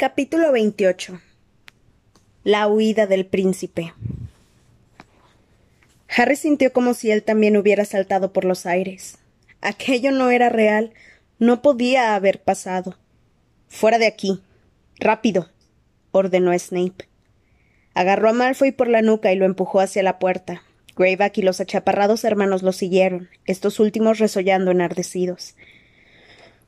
Capítulo 28 La huida del príncipe Harry sintió como si él también hubiera saltado por los aires. Aquello no era real, no podía haber pasado. Fuera de aquí. Rápido. ordenó Snape. Agarró a Malfoy por la nuca y lo empujó hacia la puerta. Greyback y los achaparrados hermanos lo siguieron, estos últimos resollando enardecidos.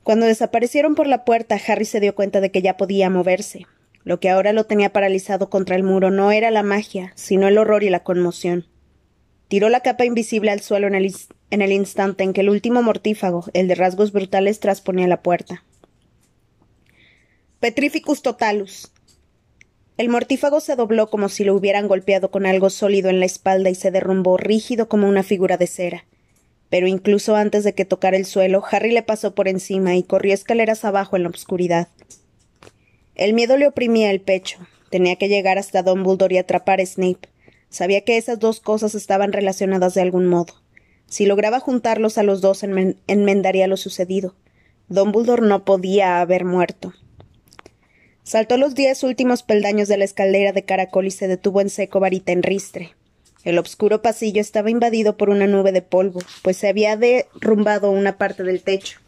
Cuando desaparecieron por la puerta, Harry se dio cuenta de que ya podía moverse. Lo que ahora lo tenía paralizado contra el muro no era la magia, sino el horror y la conmoción. Tiró la capa invisible al suelo en el, en el instante en que el último mortífago, el de rasgos brutales, trasponía la puerta. Petrificus totalus, el mortífago se dobló como si lo hubieran golpeado con algo sólido en la espalda y se derrumbó rígido como una figura de cera. Pero incluso antes de que tocara el suelo, Harry le pasó por encima y corrió escaleras abajo en la oscuridad. El miedo le oprimía el pecho. Tenía que llegar hasta Dumbledore y atrapar a Snape. Sabía que esas dos cosas estaban relacionadas de algún modo. Si lograba juntarlos a los dos, enmendaría lo sucedido. Dumbledore no podía haber muerto. Saltó los diez últimos peldaños de la escalera de caracol y se detuvo en seco varita en ristre. El obscuro pasillo estaba invadido por una nube de polvo, pues se había derrumbado una parte del techo.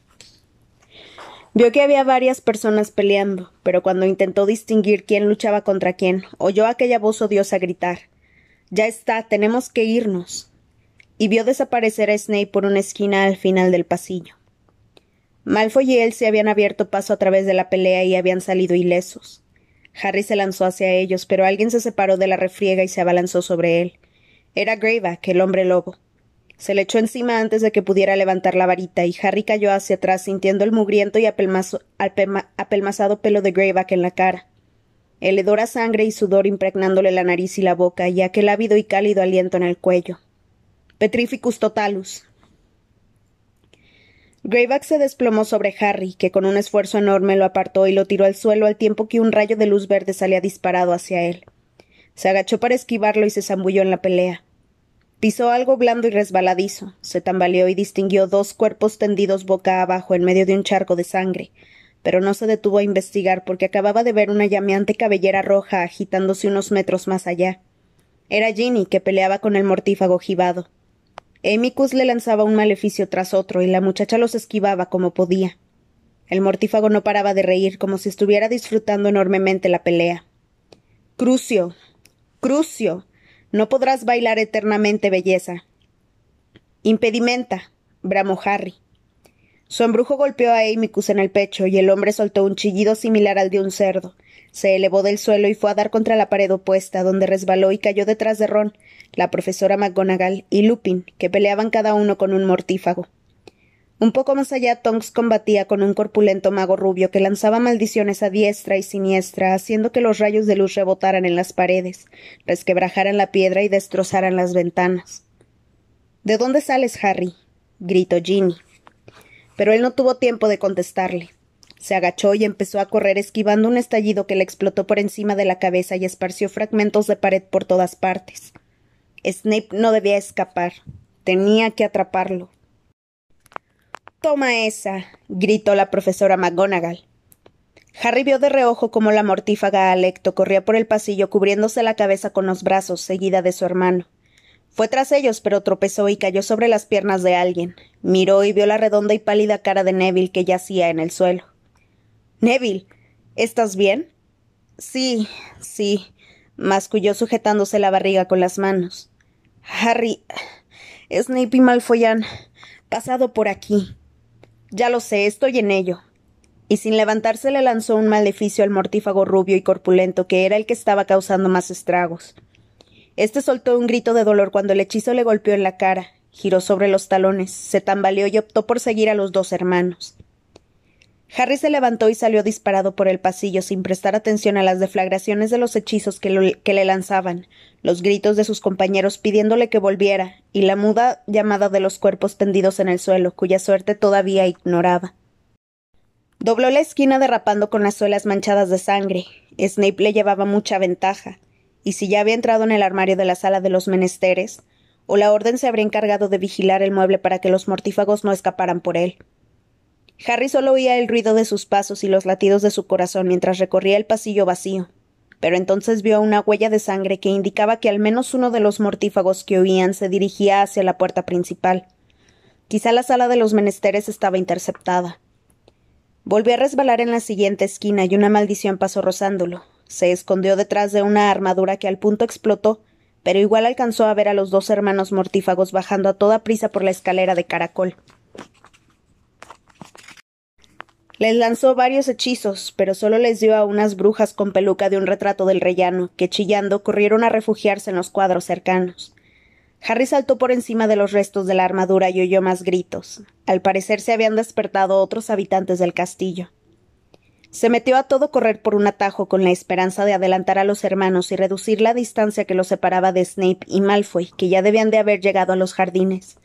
Vio que había varias personas peleando, pero cuando intentó distinguir quién luchaba contra quién, oyó aquella voz odiosa gritar Ya está, tenemos que irnos. y vio desaparecer a Snape por una esquina al final del pasillo. Malfoy y él se habían abierto paso a través de la pelea y habían salido ilesos. Harry se lanzó hacia ellos, pero alguien se separó de la refriega y se abalanzó sobre él. Era Greyback, el hombre lobo. Se le echó encima antes de que pudiera levantar la varita, y Harry cayó hacia atrás sintiendo el mugriento y apelmazado pelo de Greyback en la cara. El hedor a sangre y sudor impregnándole la nariz y la boca, y aquel ávido y cálido aliento en el cuello. Petrificus totalus, Greyback se desplomó sobre Harry, que con un esfuerzo enorme lo apartó y lo tiró al suelo al tiempo que un rayo de luz verde salía disparado hacia él. Se agachó para esquivarlo y se zambulló en la pelea. Pisó algo blando y resbaladizo, se tambaleó y distinguió dos cuerpos tendidos boca abajo en medio de un charco de sangre, pero no se detuvo a investigar porque acababa de ver una llameante cabellera roja agitándose unos metros más allá. Era Ginny, que peleaba con el mortífago jibado. Emicus le lanzaba un maleficio tras otro y la muchacha los esquivaba como podía. El mortífago no paraba de reír como si estuviera disfrutando enormemente la pelea. Crucio. Crucio. No podrás bailar eternamente, belleza. Impedimenta. bramó Harry. Su embrujo golpeó a Amicus en el pecho y el hombre soltó un chillido similar al de un cerdo. Se elevó del suelo y fue a dar contra la pared opuesta, donde resbaló y cayó detrás de Ron, la profesora McGonagall y Lupin, que peleaban cada uno con un mortífago. Un poco más allá, Tonks combatía con un corpulento mago rubio que lanzaba maldiciones a diestra y siniestra, haciendo que los rayos de luz rebotaran en las paredes, resquebrajaran la piedra y destrozaran las ventanas. ¿De dónde sales, Harry? gritó Ginny. Pero él no tuvo tiempo de contestarle. Se agachó y empezó a correr esquivando un estallido que le explotó por encima de la cabeza y esparció fragmentos de pared por todas partes. Snape no debía escapar. Tenía que atraparlo. Toma esa. gritó la profesora McGonagall. Harry vio de reojo cómo la mortífaga Alecto corría por el pasillo cubriéndose la cabeza con los brazos, seguida de su hermano. Fue tras ellos, pero tropezó y cayó sobre las piernas de alguien. Miró y vio la redonda y pálida cara de Neville que yacía en el suelo. Neville, ¿estás bien? Sí, sí, masculló sujetándose la barriga con las manos. Harry. Snape y Malfoy han pasado por aquí. Ya lo sé, estoy en ello. Y sin levantarse le lanzó un maleficio al mortífago rubio y corpulento que era el que estaba causando más estragos. Este soltó un grito de dolor cuando el hechizo le golpeó en la cara, giró sobre los talones, se tambaleó y optó por seguir a los dos hermanos. Harry se levantó y salió disparado por el pasillo sin prestar atención a las deflagraciones de los hechizos que, le lanzaban, los gritos de sus compañeros pidiéndole que volviera, y la muda llamada de los cuerpos tendidos en el suelo, cuya suerte todavía ignoraba. Dobló la esquina derrapando con las suelas manchadas de sangre. Snape le llevaba mucha ventaja, y si ya había entrado en el armario de la sala de los menesteres, o la orden se habría encargado de vigilar el mueble para que los mortífagos no escaparan por él. Harry solo oía el ruido de sus pasos y los latidos de su corazón mientras recorría el pasillo vacío. Pero entonces vio una huella de sangre que indicaba que al menos uno de los mortífagos que oían se dirigía hacia la puerta principal. Quizá la sala de los menesteres estaba interceptada. Volvió a resbalar en la siguiente esquina y una maldición pasó rozándolo. Se escondió detrás de una armadura que al punto explotó, pero igual alcanzó a ver a los dos hermanos mortífagos bajando a toda prisa por la escalera de caracol. Les lanzó varios hechizos, pero solo les dio a unas brujas con peluca de un retrato del rellano, que chillando corrieron a refugiarse en los cuadros cercanos. Harry saltó por encima de los restos de la armadura y oyó más gritos. Al parecer se habían despertado otros habitantes del castillo. Se metió a todo correr por un atajo con la esperanza de adelantar a los hermanos y reducir la distancia que los separaba de Snape y Malfoy, que ya debían de haber llegado a los jardines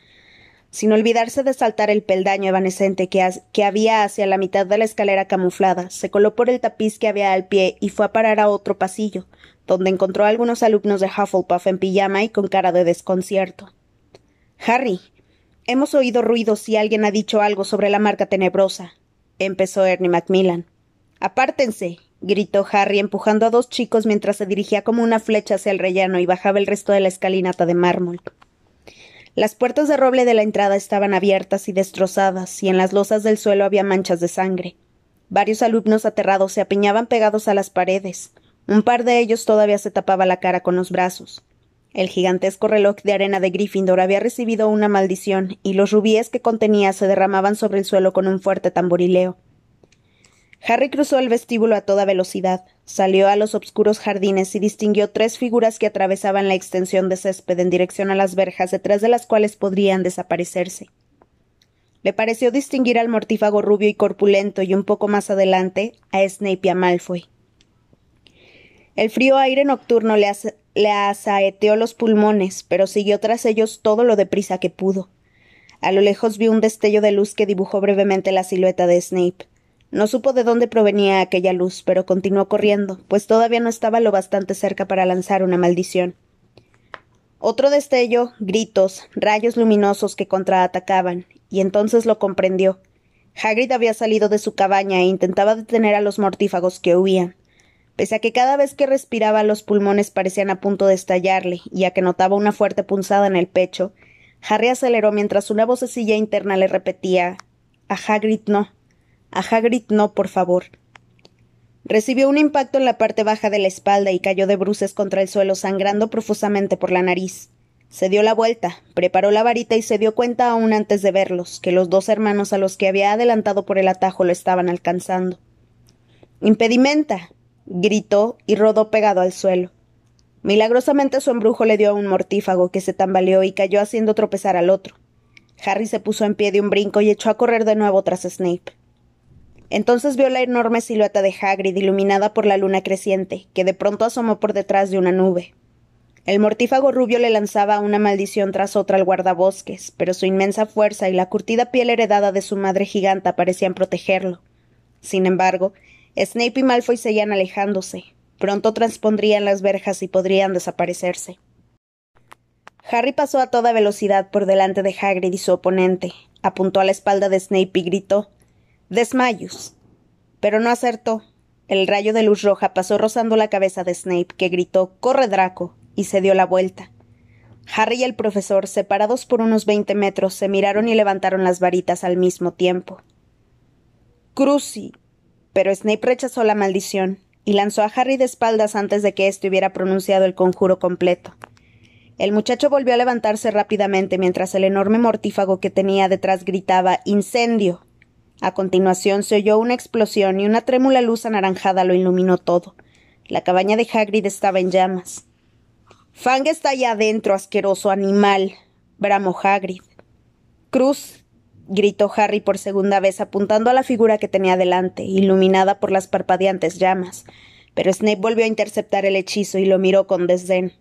sin olvidarse de saltar el peldaño evanescente que, había hacia la mitad de la escalera camuflada, se coló por el tapiz que había al pie y fue a parar a otro pasillo, donde encontró a algunos alumnos de Hufflepuff en pijama y con cara de desconcierto. Harry, hemos oído ruidos y alguien ha dicho algo sobre la marca tenebrosa, empezó Ernie Macmillan. Apártense, gritó Harry empujando a dos chicos mientras se dirigía como una flecha hacia el rellano y bajaba el resto de la escalinata de mármol. Las puertas de roble de la entrada estaban abiertas y destrozadas, y en las losas del suelo había manchas de sangre. Varios alumnos aterrados se apiñaban pegados a las paredes. Un par de ellos todavía se tapaba la cara con los brazos. El gigantesco reloj de arena de Gryffindor había recibido una maldición, y los rubíes que contenía se derramaban sobre el suelo con un fuerte tamborileo. Harry cruzó el vestíbulo a toda velocidad, salió a los obscuros jardines y distinguió tres figuras que atravesaban la extensión de césped en dirección a las verjas detrás de las cuales podrían desaparecerse. Le pareció distinguir al mortífago rubio y corpulento y un poco más adelante a Snape y a Malfoy. El frío aire nocturno le, le asaeteó los pulmones, pero siguió tras ellos todo lo deprisa que pudo. A lo lejos vio un destello de luz que dibujó brevemente la silueta de Snape. No supo de dónde provenía aquella luz, pero continuó corriendo, pues todavía no estaba lo bastante cerca para lanzar una maldición. Otro destello, gritos, rayos luminosos que contraatacaban, y entonces lo comprendió. Hagrid había salido de su cabaña e intentaba detener a los mortífagos que huían. Pese a que cada vez que respiraba los pulmones parecían a punto de estallarle, y a que notaba una fuerte punzada en el pecho, Harry aceleró mientras una vocecilla interna le repetía A Hagrid no. A Hagrid no, por favor. Recibió un impacto en la parte baja de la espalda y cayó de bruces contra el suelo, sangrando profusamente por la nariz. Se dio la vuelta, preparó la varita y se dio cuenta aún antes de verlos, que los dos hermanos a los que había adelantado por el atajo lo estaban alcanzando. Impedimenta. gritó y rodó pegado al suelo. Milagrosamente su embrujo le dio a un mortífago que se tambaleó y cayó haciendo tropezar al otro. Harry se puso en pie de un brinco y echó a correr de nuevo tras Snape. Entonces vio la enorme silueta de Hagrid iluminada por la luna creciente, que de pronto asomó por detrás de una nube. El mortífago rubio le lanzaba una maldición tras otra al guardabosques, pero su inmensa fuerza y la curtida piel heredada de su madre giganta parecían protegerlo. Sin embargo, Snape y Malfoy seguían alejándose. Pronto transpondrían las verjas y podrían desaparecerse. Harry pasó a toda velocidad por delante de Hagrid y su oponente, apuntó a la espalda de Snape y gritó Desmayos. Pero no acertó. El rayo de luz roja pasó rozando la cabeza de Snape, que gritó Corre, Draco. y se dio la vuelta. Harry y el profesor, separados por unos veinte metros, se miraron y levantaron las varitas al mismo tiempo. Cruci. Pero Snape rechazó la maldición y lanzó a Harry de espaldas antes de que éste hubiera pronunciado el conjuro completo. El muchacho volvió a levantarse rápidamente mientras el enorme mortífago que tenía detrás gritaba Incendio. A continuación se oyó una explosión y una trémula luz anaranjada lo iluminó todo. La cabaña de Hagrid estaba en llamas. Fang está allá adentro, asqueroso animal, bramó Hagrid. Cruz, gritó Harry por segunda vez apuntando a la figura que tenía delante, iluminada por las parpadeantes llamas, pero Snape volvió a interceptar el hechizo y lo miró con desdén.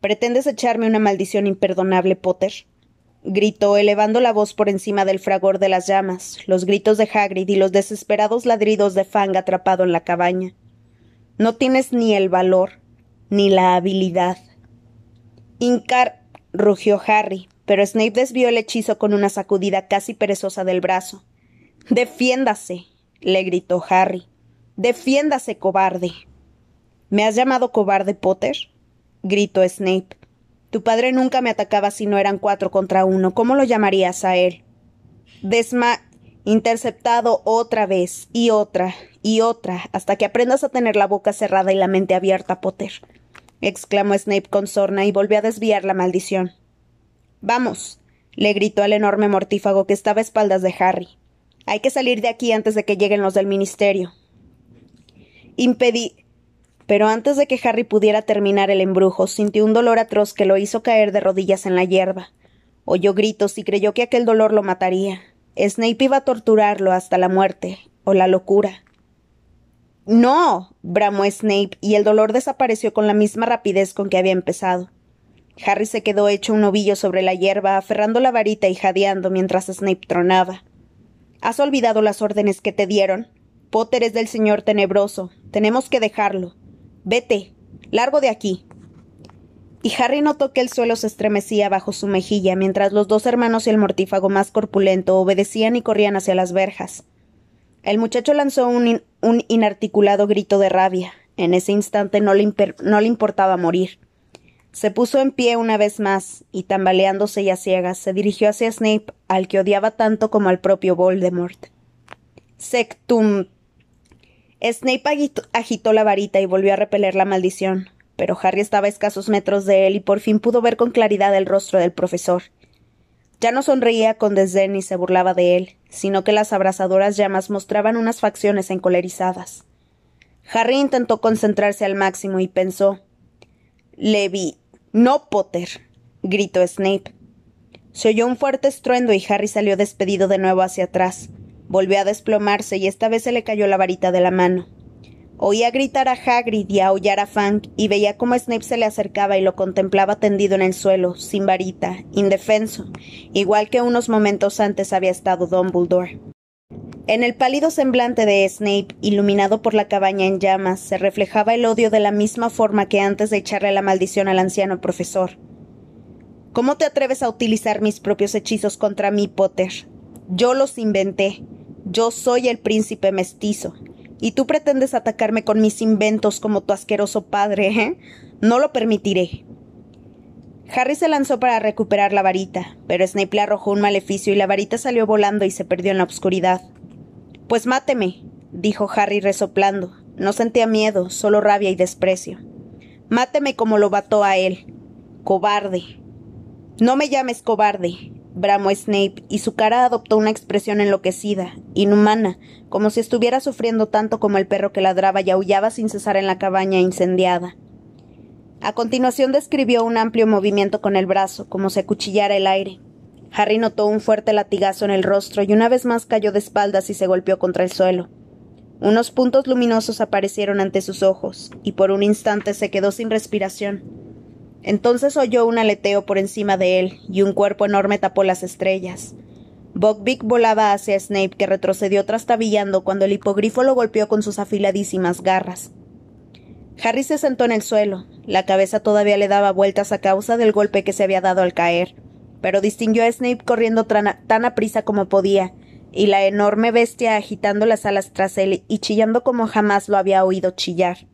¿Pretendes echarme una maldición imperdonable, Potter? Gritó elevando la voz por encima del fragor de las llamas, los gritos de Hagrid y los desesperados ladridos de Fang atrapado en la cabaña. No tienes ni el valor, ni la habilidad. Incar. rugió Harry, pero Snape desvió el hechizo con una sacudida casi perezosa del brazo. Defiéndase, le gritó Harry. Defiéndase, cobarde. ¿Me has llamado cobarde, Potter? gritó Snape. Tu padre nunca me atacaba si no eran cuatro contra uno. ¿Cómo lo llamarías a él? Desma. interceptado otra vez, y otra, y otra, hasta que aprendas a tener la boca cerrada y la mente abierta, Potter. exclamó Snape con sorna y volvió a desviar la maldición. Vamos, le gritó al enorme mortífago que estaba a espaldas de Harry. Hay que salir de aquí antes de que lleguen los del ministerio. Impedí. Pero antes de que Harry pudiera terminar el embrujo, sintió un dolor atroz que lo hizo caer de rodillas en la hierba. Oyó gritos y creyó que aquel dolor lo mataría. Snape iba a torturarlo hasta la muerte, o la locura. No. bramó Snape, y el dolor desapareció con la misma rapidez con que había empezado. Harry se quedó hecho un ovillo sobre la hierba, aferrando la varita y jadeando mientras Snape tronaba. ¿Has olvidado las órdenes que te dieron? Potter es del señor tenebroso. Tenemos que dejarlo. Vete. Largo de aquí. Y Harry notó que el suelo se estremecía bajo su mejilla mientras los dos hermanos y el mortífago más corpulento obedecían y corrían hacia las verjas. El muchacho lanzó un, un inarticulado grito de rabia. En ese instante no le, no le importaba morir. Se puso en pie una vez más y, tambaleándose y a ciegas, se dirigió hacia Snape, al que odiaba tanto como al propio Voldemort. Sectum. Snape agitó la varita y volvió a repeler la maldición, pero Harry estaba a escasos metros de él y por fin pudo ver con claridad el rostro del profesor. Ya no sonreía con desdén ni se burlaba de él, sino que las abrasadoras llamas mostraban unas facciones encolerizadas. Harry intentó concentrarse al máximo y pensó Levi. No, Potter. gritó Snape. Se oyó un fuerte estruendo y Harry salió despedido de nuevo hacia atrás. Volvió a desplomarse y esta vez se le cayó la varita de la mano. Oía gritar a Hagrid y aullar a Fang y veía cómo Snape se le acercaba y lo contemplaba tendido en el suelo, sin varita, indefenso, igual que unos momentos antes había estado Dumbledore. En el pálido semblante de Snape, iluminado por la cabaña en llamas, se reflejaba el odio de la misma forma que antes de echarle la maldición al anciano profesor. ¿Cómo te atreves a utilizar mis propios hechizos contra mí, Potter? Yo los inventé. Yo soy el príncipe mestizo. Y tú pretendes atacarme con mis inventos como tu asqueroso padre, ¿eh? No lo permitiré. Harry se lanzó para recuperar la varita, pero Snape le arrojó un maleficio y la varita salió volando y se perdió en la oscuridad. Pues máteme, dijo Harry resoplando. No sentía miedo, solo rabia y desprecio. Máteme como lo mató a él. Cobarde. No me llames cobarde, bramó Snape, y su cara adoptó una expresión enloquecida, inhumana, como si estuviera sufriendo tanto como el perro que ladraba y aullaba sin cesar en la cabaña incendiada. A continuación describió un amplio movimiento con el brazo, como si acuchillara el aire. Harry notó un fuerte latigazo en el rostro y una vez más cayó de espaldas y se golpeó contra el suelo. Unos puntos luminosos aparecieron ante sus ojos, y por un instante se quedó sin respiración. Entonces oyó un aleteo por encima de él, y un cuerpo enorme tapó las estrellas. Buckbeak volaba hacia Snape, que retrocedió trastabillando cuando el hipogrifo lo golpeó con sus afiladísimas garras. Harry se sentó en el suelo. La cabeza todavía le daba vueltas a causa del golpe que se había dado al caer pero distinguió a Snape corriendo tan a prisa como podía, y la enorme bestia agitando las alas tras él y chillando como jamás lo había oído chillar.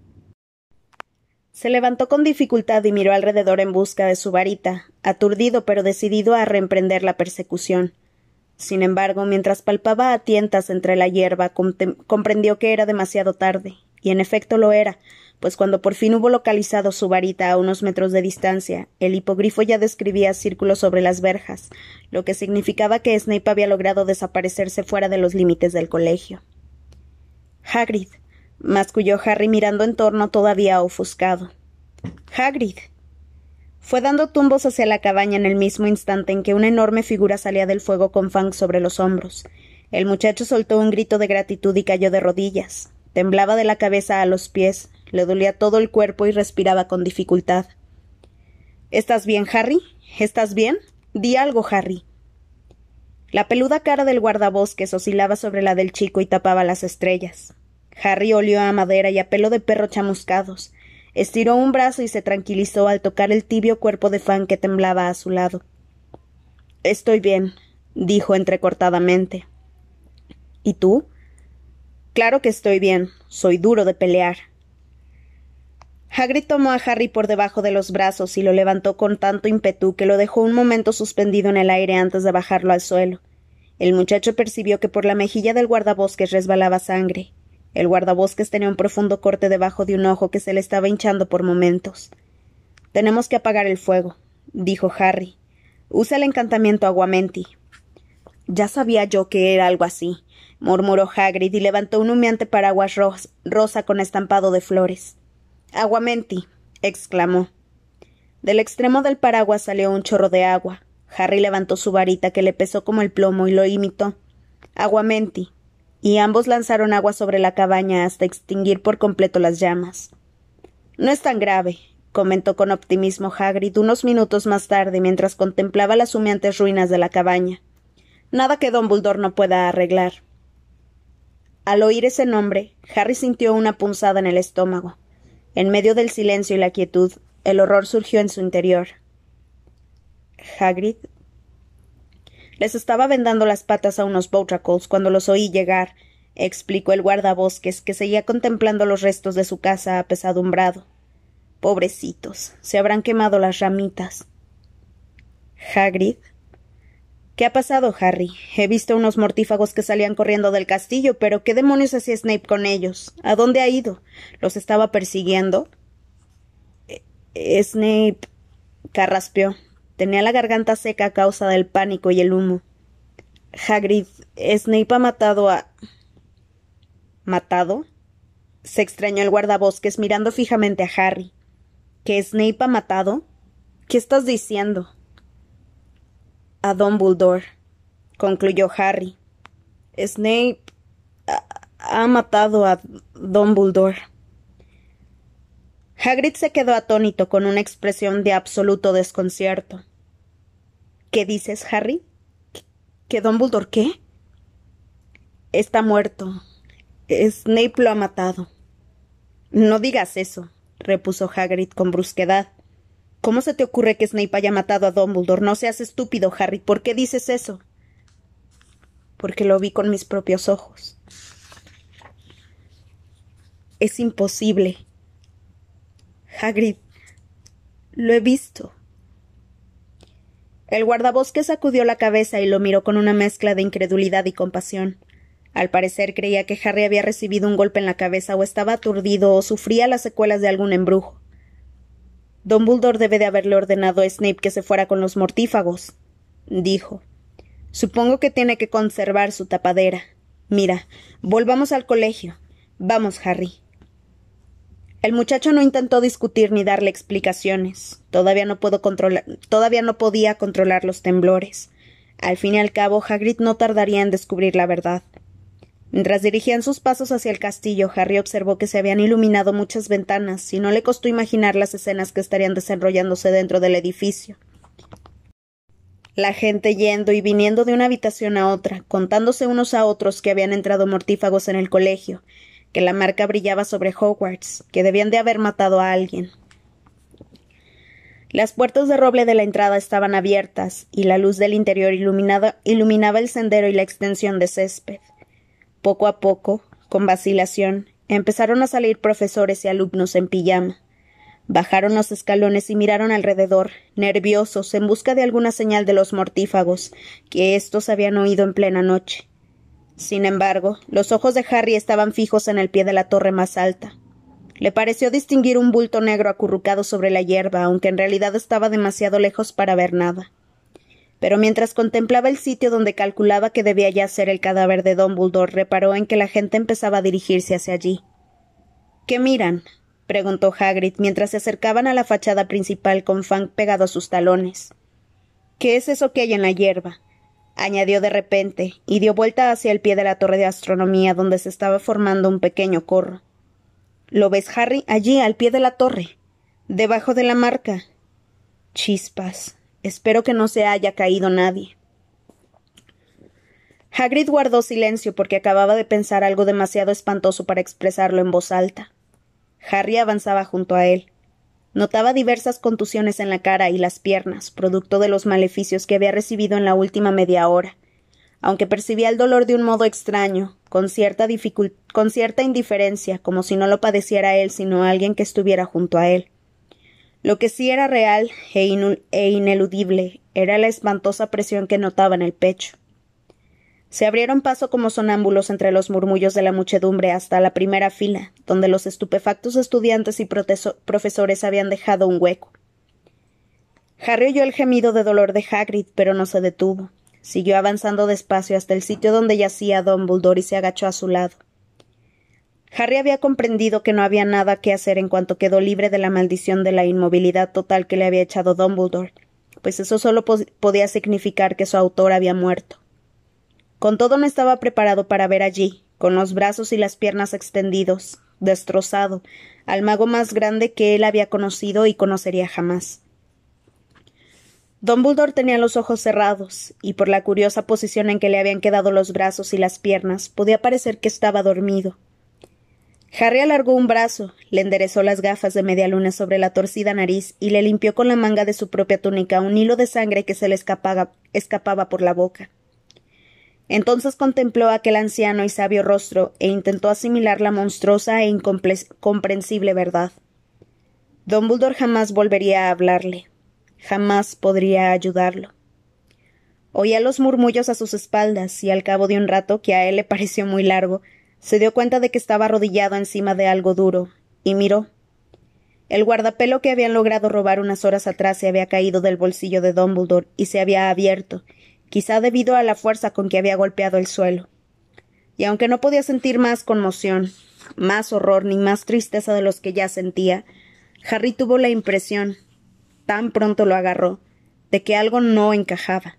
Se levantó con dificultad y miró alrededor en busca de su varita, aturdido pero decidido a reemprender la persecución. Sin embargo, mientras palpaba a tientas entre la hierba, comprendió que era demasiado tarde, y en efecto lo era, pues cuando por fin hubo localizado su varita a unos metros de distancia, el hipogrifo ya describía círculos sobre las verjas, lo que significaba que Snape había logrado desaparecerse fuera de los límites del colegio. Hagrid, masculló Harry mirando en torno todavía ofuscado. Hagrid. Fue dando tumbos hacia la cabaña en el mismo instante en que una enorme figura salía del fuego con Fang sobre los hombros. El muchacho soltó un grito de gratitud y cayó de rodillas. Temblaba de la cabeza a los pies, le dolía todo el cuerpo y respiraba con dificultad. ¿Estás bien, Harry? ¿Estás bien? Di algo, Harry. La peluda cara del guardabosques oscilaba sobre la del chico y tapaba las estrellas. Harry olió a madera y a pelo de perro chamuscados. Estiró un brazo y se tranquilizó al tocar el tibio cuerpo de Fan que temblaba a su lado. Estoy bien, dijo entrecortadamente. ¿Y tú? Claro que estoy bien. Soy duro de pelear. Hagrid tomó a Harry por debajo de los brazos y lo levantó con tanto ímpetu que lo dejó un momento suspendido en el aire antes de bajarlo al suelo. El muchacho percibió que por la mejilla del guardabosques resbalaba sangre. El guardabosques tenía un profundo corte debajo de un ojo que se le estaba hinchando por momentos. Tenemos que apagar el fuego, dijo Harry. Usa el encantamiento aguamenti. Ya sabía yo que era algo así, murmuró Hagrid y levantó un humeante paraguas rosa con estampado de flores. Aguamenti, exclamó. Del extremo del paraguas salió un chorro de agua. Harry levantó su varita que le pesó como el plomo y lo imitó. Aguamenti. Y ambos lanzaron agua sobre la cabaña hasta extinguir por completo las llamas. No es tan grave, comentó con optimismo Hagrid unos minutos más tarde mientras contemplaba las humeantes ruinas de la cabaña. Nada que Don Buldor no pueda arreglar. Al oír ese nombre, Harry sintió una punzada en el estómago. En medio del silencio y la quietud, el horror surgió en su interior. Hagrid. Les estaba vendando las patas a unos Boutracles cuando los oí llegar, explicó el guardabosques, que seguía contemplando los restos de su casa apesadumbrado. Pobrecitos, se habrán quemado las ramitas. Hagrid. ¿Qué ha pasado, Harry? He visto unos mortífagos que salían corriendo del castillo, pero ¿qué demonios hacía Snape con ellos? ¿A dónde ha ido? ¿Los estaba persiguiendo? Eh, Snape. carraspeó. Tenía la garganta seca a causa del pánico y el humo. Hagrid, Snape ha matado a. ¿Matado? se extrañó el guardabosques mirando fijamente a Harry. ¿Que Snape ha matado? ¿Qué estás diciendo? A Dumbledore, concluyó Harry. Snape ha, matado a Dumbledore. Hagrid se quedó atónito con una expresión de absoluto desconcierto. ¿Qué dices, Harry? ¿Que Dumbledore qué? Está muerto. Snape lo ha matado. No digas eso, repuso Hagrid con brusquedad. ¿Cómo se te ocurre que Snape haya matado a Dumbledore? No seas estúpido, Harry. ¿Por qué dices eso? Porque lo vi con mis propios ojos. Es imposible. Hagrid, lo he visto. El guardabosques sacudió la cabeza y lo miró con una mezcla de incredulidad y compasión. Al parecer creía que Harry había recibido un golpe en la cabeza o estaba aturdido o sufría las secuelas de algún embrujo. Don Buldor debe de haberle ordenado a Snape que se fuera con los mortífagos, dijo. Supongo que tiene que conservar su tapadera. Mira, volvamos al colegio. Vamos, Harry. El muchacho no intentó discutir ni darle explicaciones. Todavía no, controlar, todavía no podía controlar los temblores. Al fin y al cabo, Hagrid no tardaría en descubrir la verdad. Mientras dirigían sus pasos hacia el castillo, Harry observó que se habían iluminado muchas ventanas, y no le costó imaginar las escenas que estarían desarrollándose dentro del edificio. La gente yendo y viniendo de una habitación a otra, contándose unos a otros que habían entrado mortífagos en el colegio, que la marca brillaba sobre Hogwarts, que debían de haber matado a alguien. Las puertas de roble de la entrada estaban abiertas, y la luz del interior iluminaba el sendero y la extensión de césped. Poco a poco, con vacilación, empezaron a salir profesores y alumnos en pijama. Bajaron los escalones y miraron alrededor, nerviosos, en busca de alguna señal de los mortífagos, que éstos habían oído en plena noche. Sin embargo, los ojos de Harry estaban fijos en el pie de la torre más alta. Le pareció distinguir un bulto negro acurrucado sobre la hierba, aunque en realidad estaba demasiado lejos para ver nada. Pero mientras contemplaba el sitio donde calculaba que debía ya ser el cadáver de Dumbledore, reparó en que la gente empezaba a dirigirse hacia allí. ¿Qué miran? preguntó Hagrid mientras se acercaban a la fachada principal con Fang pegado a sus talones. ¿Qué es eso que hay en la hierba? Añadió de repente, y dio vuelta hacia el pie de la torre de astronomía donde se estaba formando un pequeño corro. ¿Lo ves, Harry? Allí, al pie de la torre. Debajo de la marca. Chispas. Espero que no se haya caído nadie. Hagrid guardó silencio porque acababa de pensar algo demasiado espantoso para expresarlo en voz alta. Harry avanzaba junto a él. Notaba diversas contusiones en la cara y las piernas, producto de los maleficios que había recibido en la última media hora. aunque percibía el dolor de un modo extraño, con cierta, indiferencia, como si no lo padeciera él, sino alguien que estuviera junto a él. Lo que sí era real e, e ineludible era la espantosa presión que notaba en el pecho. Se abrieron paso como sonámbulos entre los murmullos de la muchedumbre hasta la primera fila, donde los estupefactos estudiantes y profesores habían dejado un hueco. Harry oyó el gemido de dolor de Hagrid, pero no se detuvo. Siguió avanzando despacio hasta el sitio donde yacía Dumbledore y se agachó a su lado. Harry había comprendido que no había nada que hacer en cuanto quedó libre de la maldición de la inmovilidad total que le había echado Dumbledore, pues eso solo podía significar que su autor había muerto. Con todo no estaba preparado para ver allí, con los brazos y las piernas extendidos, destrozado, al mago más grande que él había conocido y conocería jamás. Dumbledore tenía los ojos cerrados, y por la curiosa posición en que le habían quedado los brazos y las piernas, podía parecer que estaba dormido. Harry alargó un brazo, le enderezó las gafas de media luna sobre la torcida nariz y le limpió con la manga de su propia túnica un hilo de sangre que se le escapaba, escapaba por la boca. Entonces contempló aquel anciano y sabio rostro e intentó asimilar la monstruosa e incomprensible verdad. Dumbledore jamás volvería a hablarle jamás podría ayudarlo. Oía los murmullos a sus espaldas y al cabo de un rato, que a él le pareció muy largo, se dio cuenta de que estaba arrodillado encima de algo duro, y miró. El guardapelo que habían logrado robar unas horas atrás se había caído del bolsillo de Dumbledore y se había abierto, quizá debido a la fuerza con que había golpeado el suelo. Y aunque no podía sentir más conmoción, más horror ni más tristeza de los que ya sentía, Harry tuvo la impresión, tan pronto lo agarró, de que algo no encajaba.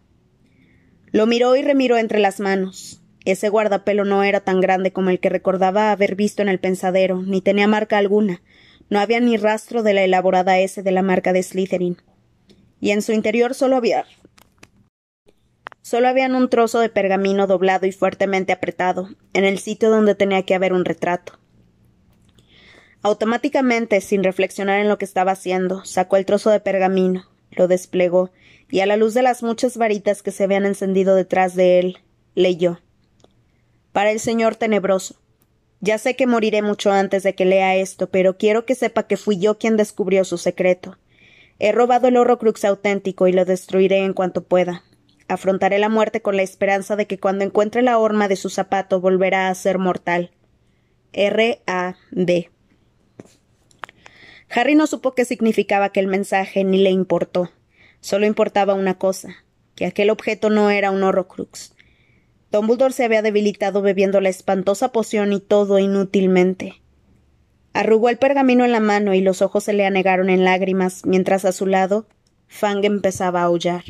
Lo miró y remiró entre las manos. Ese guardapelo no era tan grande como el que recordaba haber visto en el pensadero, ni tenía marca alguna. No había ni rastro de la elaborada S de la marca de Slytherin. Y en su interior solo había. Solo habían un trozo de pergamino doblado y fuertemente apretado, en el sitio donde tenía que haber un retrato. Automáticamente, sin reflexionar en lo que estaba haciendo, sacó el trozo de pergamino, lo desplegó, y a la luz de las muchas varitas que se habían encendido detrás de él, leyó. Para el Señor tenebroso. Ya sé que moriré mucho antes de que lea esto, pero quiero que sepa que fui yo quien descubrió su secreto. He robado el Horrocrux auténtico y lo destruiré en cuanto pueda. Afrontaré la muerte con la esperanza de que cuando encuentre la horma de su zapato volverá a ser mortal. R. A. B. Harry no supo qué significaba aquel mensaje ni le importó. Solo importaba una cosa, que aquel objeto no era un horrocrux. Dumbledore se había debilitado bebiendo la espantosa poción y todo inútilmente. Arrugó el pergamino en la mano y los ojos se le anegaron en lágrimas, mientras a su lado Fang empezaba a aullar.